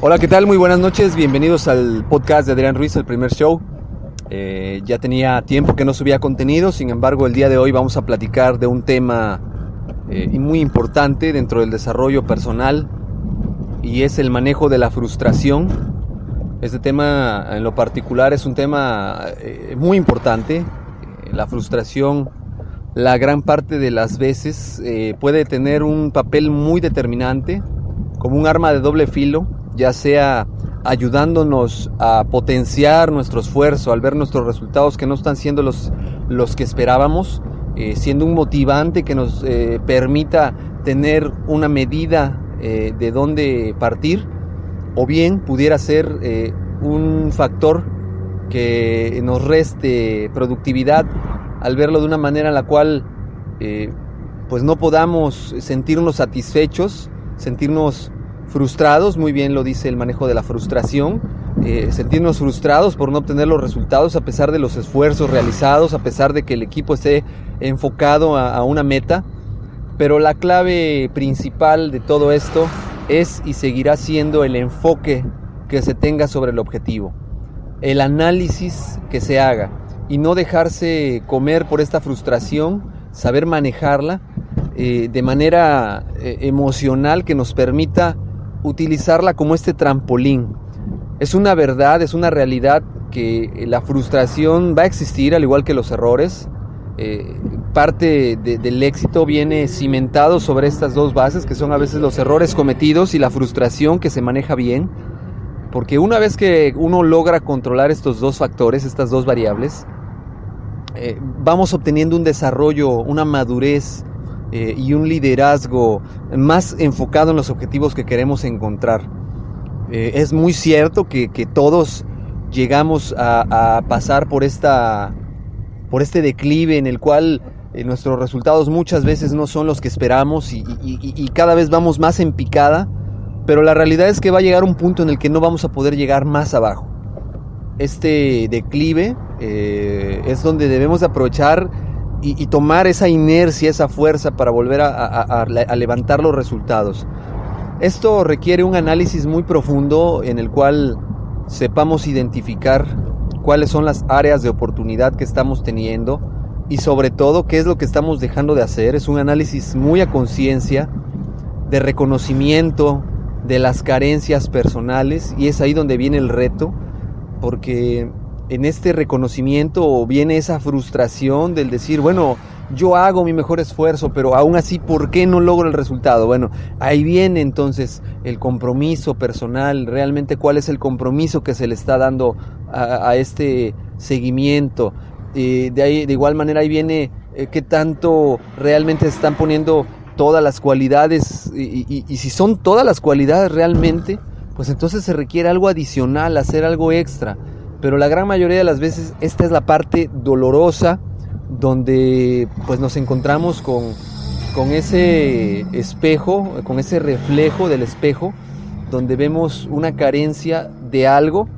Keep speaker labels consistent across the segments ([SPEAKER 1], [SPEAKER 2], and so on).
[SPEAKER 1] Hola, ¿qué tal? Muy buenas noches. Bienvenidos al podcast de Adrián Ruiz, el primer show. Eh, ya tenía tiempo que no subía contenido, sin embargo el día de hoy vamos a platicar de un tema eh, muy importante dentro del desarrollo personal y es el manejo de la frustración. Este tema en lo particular es un tema eh, muy importante. La frustración la gran parte de las veces puede tener un papel muy determinante como un arma de doble filo, ya sea ayudándonos a potenciar nuestro esfuerzo al ver nuestros resultados que no están siendo los, los que esperábamos, eh, siendo un motivante que nos eh, permita tener una medida eh, de dónde partir, o bien pudiera ser un factor que nos reste productividad al verlo de una manera en la cual pues no podamos sentirnos satisfechos sentirnos frustrados, muy bien lo dice el manejo de la frustración, eh, sentirnos frustrados por no obtener los resultados a pesar de los esfuerzos realizados, a pesar de que el equipo esté enfocado a, una meta. Pero la clave principal de todo esto es y seguirá siendo el enfoque que se tenga sobre el objetivo, el análisis que se haga y no dejarse comer por esta frustración, saber manejarla eh, de manera eh, emocional que nos permita utilizarla como este trampolín. Es una verdad, es una realidad que la frustración va a existir al igual que los errores. Eh, parte del éxito viene cimentado sobre estas dos bases que son a veces los errores cometidos y la frustración que se maneja bien. Porque una vez que uno logra controlar estos dos factores, estas dos variables, vamos obteniendo un desarrollo, una madurez eh, y un liderazgo más enfocado en los objetivos que queremos encontrar. Eh, es muy cierto que, todos llegamos a, pasar por, esta, por este declive en el cual eh, nuestros resultados muchas veces no son los que esperamos y, cada vez vamos más en picada, pero la realidad es que va a llegar un punto en el que no vamos a poder llegar más abajo. Este declive es donde debemos aprovechar y, tomar esa inercia, esa fuerza para volver a, levantar los resultados. Esto requiere un análisis muy profundo en el cual sepamos identificar cuáles son las áreas de oportunidad que estamos teniendo y sobre todo qué es lo que estamos dejando de hacer. Es un análisis muy a conciencia de reconocimiento de las carencias personales y es ahí donde viene el reto porque en este reconocimiento viene esa frustración del decir, bueno, yo hago mi mejor esfuerzo, pero aún así, ¿por qué no logro el resultado? Bueno, ahí viene entonces el compromiso personal, realmente cuál es el compromiso que se le está dando a, este seguimiento. Eh, de, ahí, de igual manera ahí viene eh, qué tanto realmente se están poniendo todas las cualidades y, y si son todas las cualidades realmente, pues entonces se requiere algo adicional, hacer algo extra pero la gran mayoría de las veces esta es la parte dolorosa donde pues nos encontramos con, con ese espejo, con ese reflejo del espejo, donde vemos una carencia de algo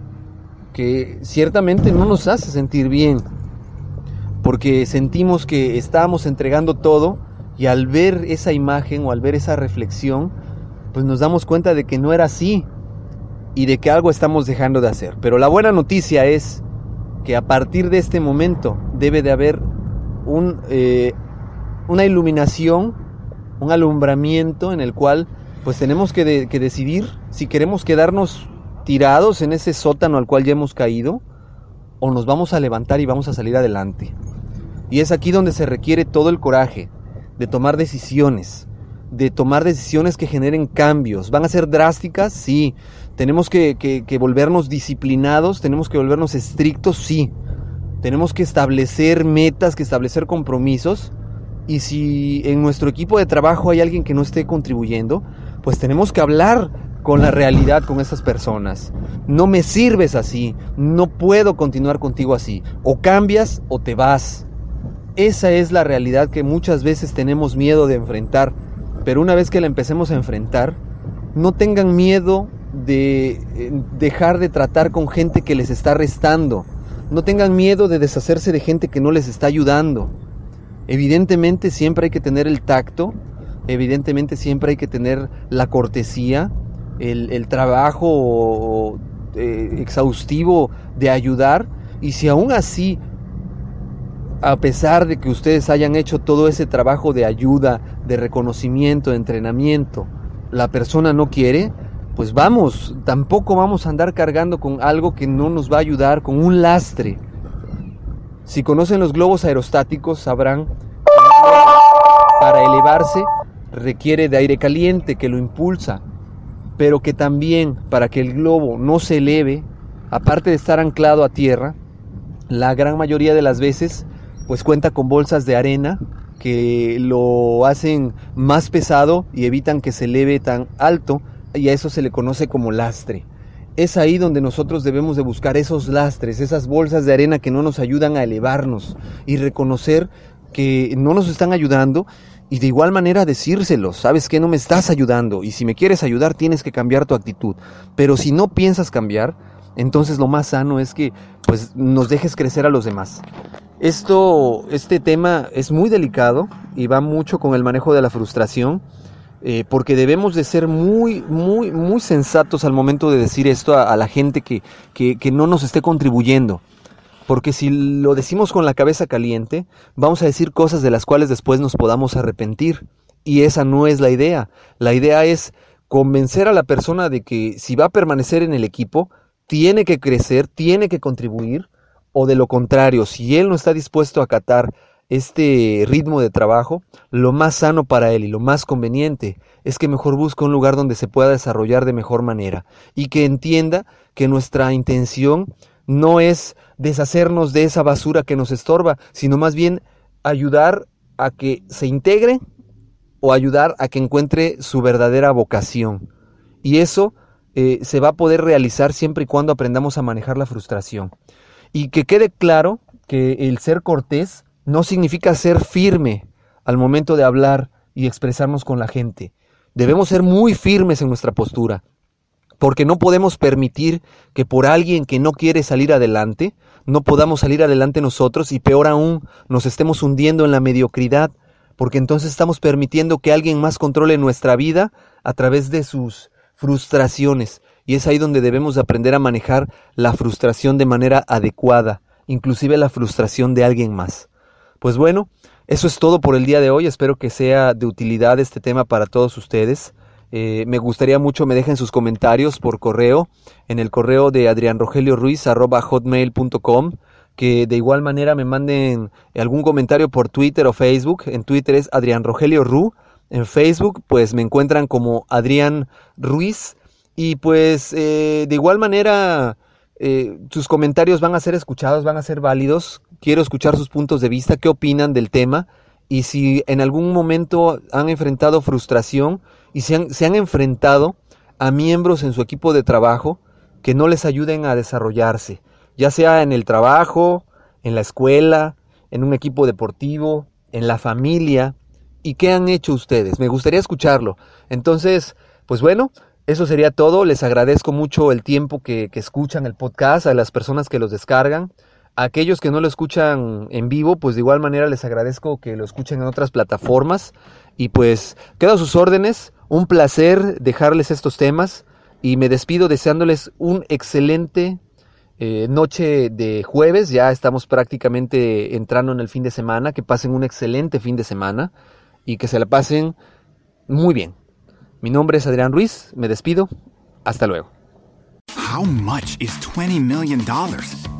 [SPEAKER 1] que ciertamente no nos hace sentir bien, porque sentimos que estamos entregando todo y al ver esa imagen o al ver esa reflexión, pues nos damos cuenta de que no era así, y de que algo estamos dejando de hacer. Pero la buena noticia es que a partir de este momento debe de haber un, eh, una iluminación, un alumbramiento en el cual pues tenemos que, decidir si queremos quedarnos tirados en ese sótano al cual ya hemos caído o nos vamos a levantar y vamos a salir adelante. Y es aquí donde se requiere todo el coraje de tomar decisiones, de tomar decisiones que generen cambios. ¿Van a ser drásticas? Sí. ¿Tenemos que, volvernos disciplinados? ¿Tenemos que volvernos estrictos? Sí. Tenemos que establecer metas, que establecer compromisos. Y si en nuestro equipo de trabajo hay alguien que no esté contribuyendo, pues tenemos que hablar con la realidad con esas personas. No me sirves así, no puedo continuar contigo así. O cambias o te vas. Esa es la realidad que muchas veces tenemos miedo de enfrentar. Pero una vez que la empecemos a enfrentar, no tengan miedo de eh, dejar de tratar con gente que les está restando. No tengan miedo de deshacerse de gente que no les está ayudando. Evidentemente siempre hay que tener el tacto, evidentemente siempre hay que tener la cortesía, el, trabajo eh, exhaustivo de ayudar. Y si aún así, a pesar de que ustedes hayan hecho todo ese trabajo de ayuda, de reconocimiento, de entrenamiento, la persona no quiere, pues vamos, tampoco vamos a andar cargando con algo que no nos va a ayudar, con un lastre. Si conocen los globos aerostáticos, sabrán que para elevarse requiere de aire caliente que lo impulsa, pero que también para que el globo no se eleve, aparte de estar anclado a tierra, la gran mayoría de las veces pues cuenta con bolsas de arena que lo hacen más pesado y evitan que se eleve tan alto y a eso se le conoce como lastre. Es ahí donde nosotros debemos de buscar esos lastres, esas bolsas de arena que no nos ayudan a elevarnos y reconocer que no nos están ayudando y de igual manera decírselos, sabes que no me estás ayudando y si me quieres ayudar tienes que cambiar tu actitud, pero si no piensas cambiar, entonces lo más sano es que pues nos dejes crecer a los demás. Esto este tema es muy delicado y va mucho con el manejo de la frustración eh, porque debemos de ser muy, muy, muy sensatos al momento de decir esto a, la gente que, que, no nos esté contribuyendo. Porque si lo decimos con la cabeza caliente, vamos a decir cosas de las cuales después nos podamos arrepentir. Y esa no es la idea. La idea es convencer a la persona de que si va a permanecer en el equipo, tiene que crecer, tiene que contribuir, o de lo contrario, si él no está dispuesto a acatar este ritmo de trabajo, lo más sano para él y lo más conveniente es que mejor busque un lugar donde se pueda desarrollar de mejor manera y que entienda que nuestra intención no es deshacernos de esa basura que nos estorba, sino más bien ayudar a que se integre o ayudar a que encuentre su verdadera vocación. Y eso eh, se va a poder realizar siempre y cuando aprendamos a manejar la frustración. Y que quede claro que el ser cortés no significa ser firme al momento de hablar y expresarnos con la gente. Debemos ser muy firmes en nuestra postura, porque no podemos permitir que por alguien que no quiere salir adelante, no podamos salir adelante nosotros y peor aún, nos estemos hundiendo en la mediocridad, porque entonces estamos permitiendo que alguien más controle nuestra vida a través de sus frustraciones. Y es ahí donde debemos aprender a manejar la frustración de manera adecuada, inclusive la frustración de alguien más. Pues bueno, eso es todo por el día de hoy. Espero que sea de utilidad este tema para todos ustedes. Eh, me gustaría mucho me dejen sus comentarios por correo en el correo de hotmail.com que de igual manera me manden algún comentario por Twitter o Facebook. En Twitter es Adrián Rogelio Ru. En Facebook pues me encuentran como Adrián Ruiz. Y pues eh, de igual manera eh, sus comentarios van a ser escuchados, van a ser válidos. Quiero escuchar sus puntos de vista, qué opinan del tema y si en algún momento han enfrentado frustración y se han, se han enfrentado a miembros en su equipo de trabajo que no les ayuden a desarrollarse, ya sea en el trabajo, en la escuela, en un equipo deportivo, en la familia. ¿Y qué han hecho ustedes? Me gustaría escucharlo. Entonces, pues bueno, eso sería todo. Les agradezco mucho el tiempo que, escuchan el podcast, a las personas que los descargan. Aquellos que no lo escuchan en vivo, pues de igual manera les agradezco que lo escuchen en otras plataformas. Y pues quedo a sus órdenes. Un placer dejarles estos temas. Y me despido deseándoles un excelente eh, noche de jueves. Ya estamos prácticamente entrando en el fin de semana. Que pasen un excelente fin de semana. Y que se la pasen muy bien. Mi nombre es Adrián Ruiz, me despido, hasta luego.
[SPEAKER 2] How much is $20 million?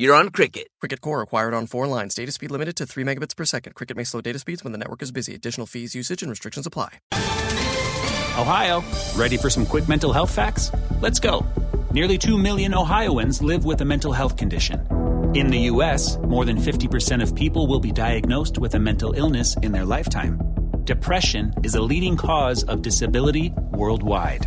[SPEAKER 3] you're on Cricket.
[SPEAKER 4] Cricket Core acquired on four lines. Data speed limited to 3 megabits per second. Cricket may slow data speeds when the network is busy. Additional fees, usage, and restrictions apply.
[SPEAKER 5] Ohio, ready for some quick mental health facts? Let's go. Nearly 2 million Ohioans live with a mental health condition. In the U.S., more than 50% of people will be diagnosed with a mental illness in their lifetime. Depression is a leading cause of disability worldwide.